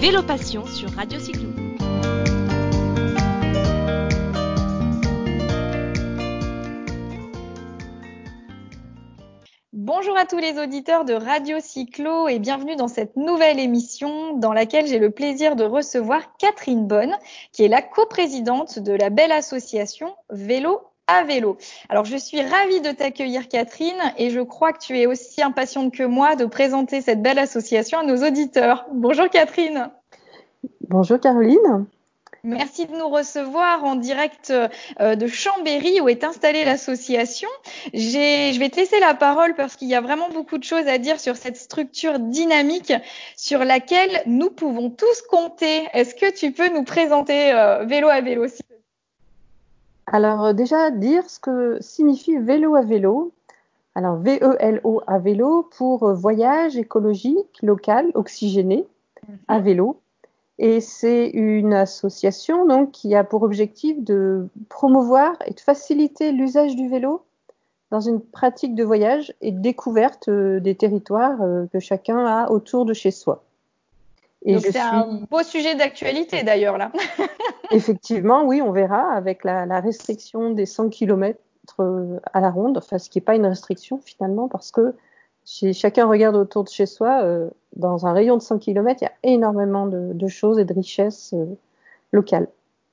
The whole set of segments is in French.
Vélo Passion sur Radio Cyclo. Bonjour à tous les auditeurs de Radio Cyclo et bienvenue dans cette nouvelle émission dans laquelle j'ai le plaisir de recevoir Catherine Bonne, qui est la coprésidente de la belle association Vélo à vélo. Alors je suis ravie de t'accueillir Catherine et je crois que tu es aussi impatiente que moi de présenter cette belle association à nos auditeurs. Bonjour Catherine. Bonjour Caroline. Merci de nous recevoir en direct euh, de Chambéry où est installée l'association. Je vais te laisser la parole parce qu'il y a vraiment beaucoup de choses à dire sur cette structure dynamique sur laquelle nous pouvons tous compter. Est-ce que tu peux nous présenter euh, Vélo à vélo alors euh, déjà dire ce que signifie vélo à vélo. Alors V-E-L-O à vélo pour euh, voyage écologique, local, oxygéné à mhm. vélo. Et c'est une association donc qui a pour objectif de promouvoir et de faciliter l'usage du vélo dans une pratique de voyage et de découverte euh, des territoires que chacun a autour de chez soi. Donc c'est un beau sujet d'actualité d'ailleurs là. Effectivement, oui, on verra avec la, restriction des 100 km euh, à la ronde, enfin ce qui n'est pas une restriction finalement parce que si chacun regarde autour de chez soi, euh, dans un rayon de 100 km, il y a énormément de, choses et de richesses euh, locales.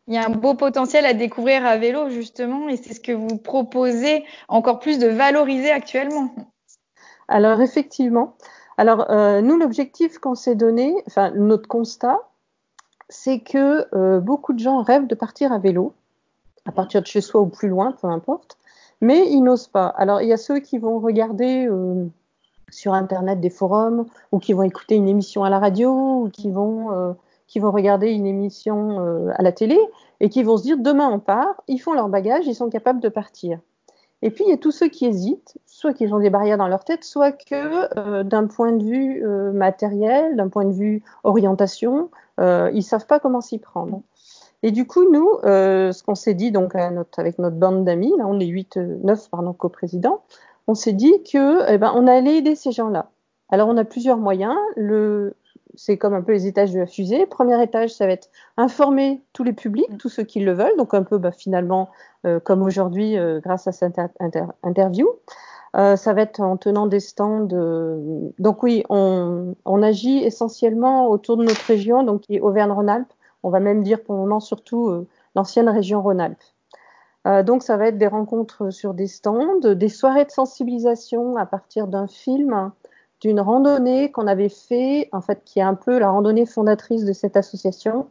Il y a un beau potentiel à découvrir à vélo justement et c'est ce que vous proposez encore plus de valoriser actuellement. Alors effectivement, alors, euh, nous, l'objectif qu'on s'est donné, enfin, notre constat, c'est que euh, beaucoup de gens rêvent de partir à vélo, à partir de chez soi ou plus loin, peu importe, mais ils n'osent pas. Alors, il y a ceux qui vont regarder euh, sur Internet des forums, ou qui vont écouter une émission à la radio, ou qui vont, qui vont regarder une émission à la télé, et qui vont se dire, demain on part, ils font leur bagage, ils sont capables de partir. Et puis, il y a tous ceux qui hésitent, soit qu'ils ont des barrières dans leur tête, soit que euh, d'un point de vue euh, matériel, d'un point de vue orientation, euh, ils savent pas comment s'y prendre. Et du coup, nous, ce qu'on s'est dit donc avec notre bande d'amis, là on est 8, 9 pardon, coprésidents, on s'est dit que eh ben, allait aider ces gens-là. Alors on a plusieurs moyens. C'est comme un peu les étages de la fusée. Premier étage, ça va être informer tous les publics, tous ceux qui le veulent, donc un peu bah, finalement euh, comme aujourd'hui euh, grâce à cette interview. Euh, ça va être en tenant des stands. Donc oui, on, on, agit essentiellement autour de notre région, donc qui est Auvergne-Rhône-Alpes. On va même dire pour le moment surtout l'ancienne région Rhône-Alpes. donc ça va être des rencontres sur des stands, des soirées de sensibilisation à partir d'un film d'une randonnée qu'on avait fait, en fait, qui est un peu la randonnée fondatrice de cette association.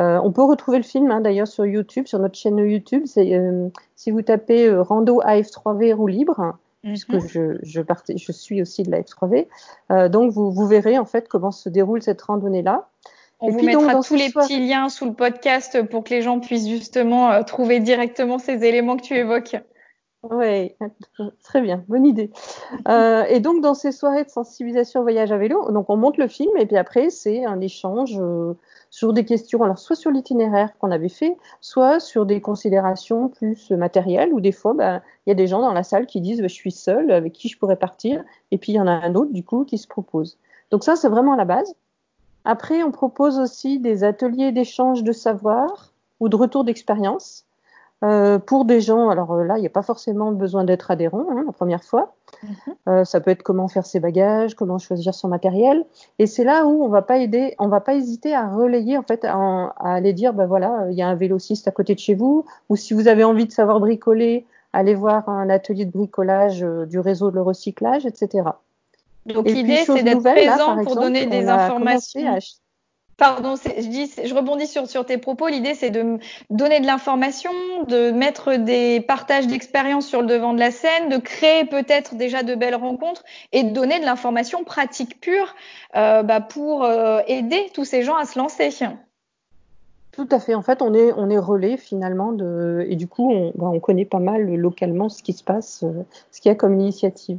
Euh, on peut retrouver le film hein, d'ailleurs sur YouTube, sur notre chaîne YouTube. Euh, si vous tapez euh, Rando AF3V roue libre, puisque mhm. je, je, je, suis aussi de la F3V, donc vous, vous, verrez en fait comment se déroule cette randonnée-là. On vous mettra tous les petits liens sous le podcast pour que les gens puissent justement trouver directement ces éléments que tu évoques. Oui, très bien, bonne idée. Euh, et donc dans ces soirées de sensibilisation voyage à vélo, donc on monte le film et puis après c'est un échange euh, sur des questions, alors soit sur l'itinéraire qu'on avait fait, soit sur des considérations plus matérielles ou des fois bah, il y a des gens dans la salle qui disent bah, je suis seul, avec qui je pourrais partir et puis il y en a un autre du coup qui se propose. Donc ça c'est vraiment la base. Après on propose aussi des ateliers d'échange de savoir ou de retour d'expérience. Euh, pour des gens, alors euh, là, il n'y a pas forcément besoin d'être adhérent hein, la première fois. Mhm. Euh, ça peut être comment faire ses bagages, comment choisir son matériel. Et c'est là où on va pas aider, on va pas hésiter à relayer en fait, à, aller dire, ben voilà, il y a un vélociste à côté de chez vous, ou si vous avez envie de savoir bricoler, allez voir un atelier de bricolage du réseau de recyclage, etc. Donc l'idée, c'est d'être présent pour donner des informations. Pardon, je, dis, je rebondis sur, tes propos. L'idée, c'est de donner de l'information, de mettre des partages d'expérience sur le devant de la scène, de créer peut-être déjà de belles rencontres et de donner de l'information pratique pure euh, bah, pour euh, aider tous ces gens à se lancer. Tout à fait. En fait, on est, relais finalement et du coup, on, bah, on connaît pas mal localement ce qui se passe, euh, ce qu'il y a comme initiative.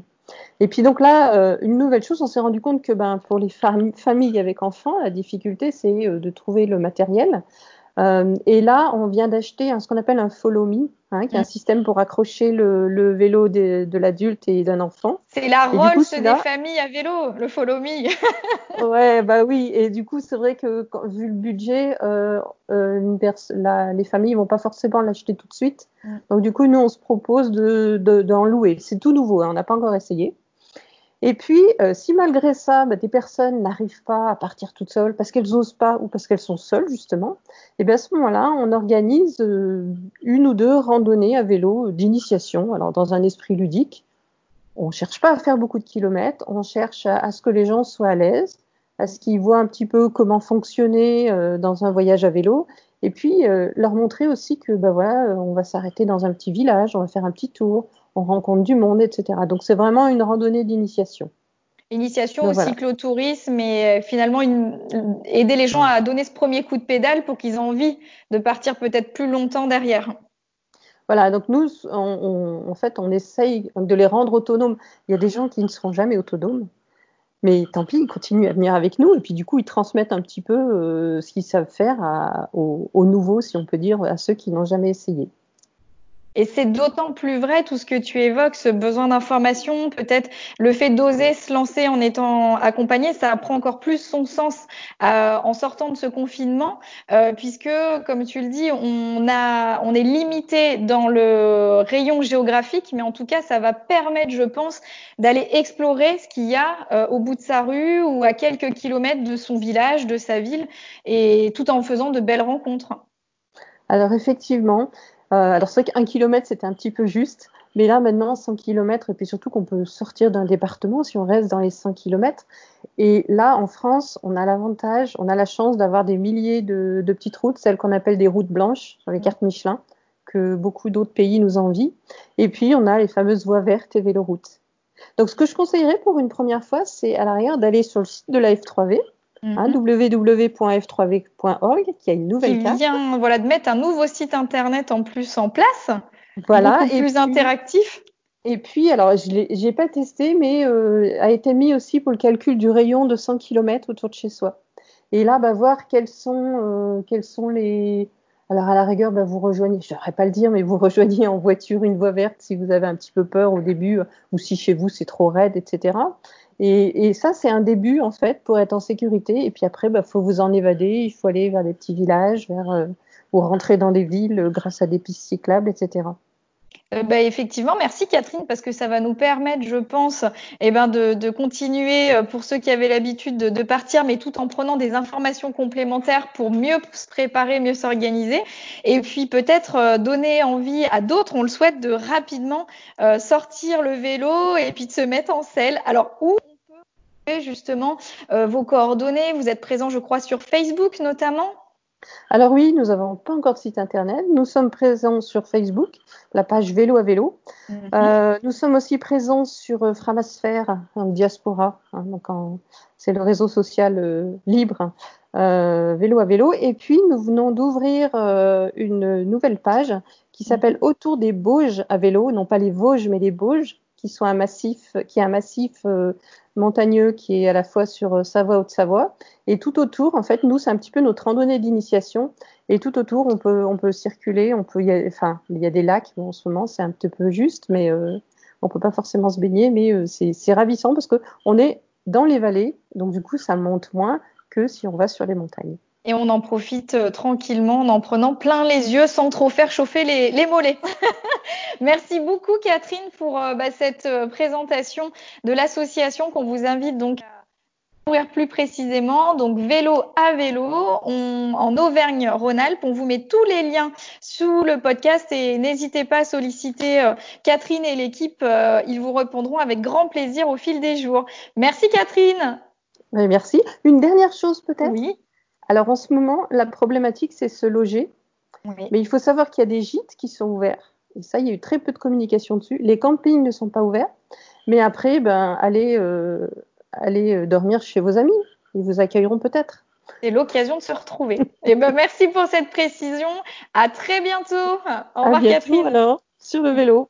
Et puis donc là, euh, une nouvelle chose, on s'est rendu compte que ben, pour les familles avec enfants, la difficulté, c'est euh, de trouver le matériel. Euh, et là, on vient d'acheter ce qu'on appelle un follow me, hein, qui est un système pour accrocher le, le vélo de, de l'adulte et d'un enfant. C'est la Rolls des familles à vélo, le follow me. ouais, bah oui. Et du coup, c'est vrai que vu le budget, euh, euh, la, les familles vont pas forcément l'acheter tout de suite. Donc du coup, nous, on se propose de d'en louer. C'est tout nouveau, hein, on n'a pas encore essayé. Et puis, euh, si malgré ça, bah, des personnes n'arrivent pas à partir toutes seules parce qu'elles n'osent pas ou parce qu'elles sont seules, justement, et eh bien à ce moment-là, on organise euh, une ou deux randonnées à vélo d'initiation, alors dans un esprit ludique. On ne cherche pas à faire beaucoup de kilomètres, on cherche à, ce que les gens soient à l'aise, à ce qu'ils voient un petit peu comment fonctionner euh, dans un voyage à vélo, et puis leur montrer aussi que bah voilà, on va s'arrêter dans un petit village, on va faire un petit tour, on rencontre du monde, etc. Donc c'est vraiment une randonnée d'initiation. Initiation au cyclotourisme et euh, finalement aider les gens à donner ce premier coup de pédale pour qu'ils aient envie de partir peut-être plus longtemps derrière. Voilà, donc nous, en fait, on essaye de les rendre autonomes. Il y a des gens qui ne seront jamais autonomes, mais tant pis, ils continuent à venir avec nous et puis du coup, ils transmettent un petit peu euh, ce qu'ils savent faire aux nouveaux, si on peut dire, à ceux qui n'ont jamais essayé. Et c'est d'autant plus vrai tout ce que tu évoques, ce besoin d'information, peut-être le fait d'oser se lancer en étant accompagné, ça prend encore plus son sens euh, en sortant de ce confinement, euh, puisque, comme tu le dis, on, a, on est limité dans le rayon géographique, mais en tout cas, ça va permettre, je pense, d'aller explorer ce qu'il y a euh, au bout de sa rue ou à quelques kilomètres de son village, de sa ville, et tout en faisant de belles rencontres. Alors effectivement, alors c'est vrai qu'un kilomètre c'était un petit peu juste, mais là maintenant 100 km et puis surtout qu'on peut sortir d'un département si on reste dans les 100 km. Et là en France, on a l'avantage, on a la chance d'avoir des milliers de, de, petites routes, celles qu'on appelle des routes blanches sur les cartes Michelin, que beaucoup d'autres pays nous envient. Et puis on a les fameuses voies vertes et véloroutes. Donc ce que je conseillerais pour une première fois, c'est à l'arrière d'aller sur le site de la F3V Hein, mhm. www.f3v.org, qui a une nouvelle qui vient voilà, de mettre un nouveau site internet en plus en place, voilà, et plus interactif. Et puis, alors, je n'ai pas testé, mais euh, a été mis aussi pour le calcul du rayon de 100 km autour de chez soi. Et là, bah, voir quels sont, euh, quels sont les. Alors, à la rigueur, bah, vous rejoignez, je ne devrais pas le dire, mais vous rejoignez en voiture une voie verte si vous avez un petit peu peur au début, ou si chez vous c'est trop raide, etc. Et, et ça, c'est un début en fait pour être en sécurité. Et puis après, il bah, faut vous en évader. Il faut aller vers des petits villages, vers euh, ou rentrer dans des villes euh, grâce à des pistes cyclables, etc. Euh, bah, effectivement, merci Catherine, parce que ça va nous permettre, je pense, eh ben de, de, continuer euh, pour ceux qui avaient l'habitude de, de, partir, mais tout en prenant des informations complémentaires pour mieux se préparer, mieux s'organiser, et puis peut-être donner envie à d'autres, on le souhaite, de rapidement sortir le vélo et puis de se mettre en selle. Alors où justement euh, vos coordonnées? Vous êtes présent, je crois, sur Facebook notamment? Alors oui, nous n'avons pas encore de site internet. Nous sommes présents sur Facebook, la page Vélo à vélo. Mhm. Euh, nous sommes aussi présents sur euh, Framasphère, en diaspora. Hein, donc c'est le réseau social libre Vélo à vélo. Et puis nous venons d'ouvrir une nouvelle page qui s'appelle mhm. Autour des Bauges à vélo, non pas les Vosges mais les Bauges, qui un massif, qui est un massif montagneux qui est à la fois sur euh, Savoie Haute-Savoie. Et tout autour en fait nous c'est un petit peu notre randonnée d'initiation. Et tout autour on peut on peut circuler on peut y a, enfin il y a des lacs en ce moment c'est un petit peu juste mais euh, on peut pas forcément se baigner mais euh, c'est ravissant parce que on est dans les vallées. Donc du coup ça monte moins que si on va sur les montagnes et on en profite euh, tranquillement en en prenant plein les yeux sans trop faire chauffer les, les mollets. Merci beaucoup Catherine pour euh, bah, cette euh, présentation de l'association qu'on vous invite donc à découvrir plus précisément. Donc vélo à vélo en Auvergne-Rhône-Alpes. On vous met tous les liens sous le podcast et n'hésitez pas à solliciter Catherine et l'équipe. ils vous répondront avec grand plaisir au fil des jours. Merci Catherine. merci. Une dernière chose peut-être? Oui. Alors en ce moment, la problématique, c'est se loger. Mais il faut savoir qu'il y a des gîtes qui sont ouverts. Et ça, il y a eu très peu de communication dessus. Les campings ne sont pas ouverts. Mais après, ben, allez, euh, allez euh, dormir chez vos amis. Ils vous accueilleront peut-être. C'est l'occasion de se retrouver. et eh ben, merci pour cette précision. À très bientôt. Au revoir, Catherine. alors, sur le vélo.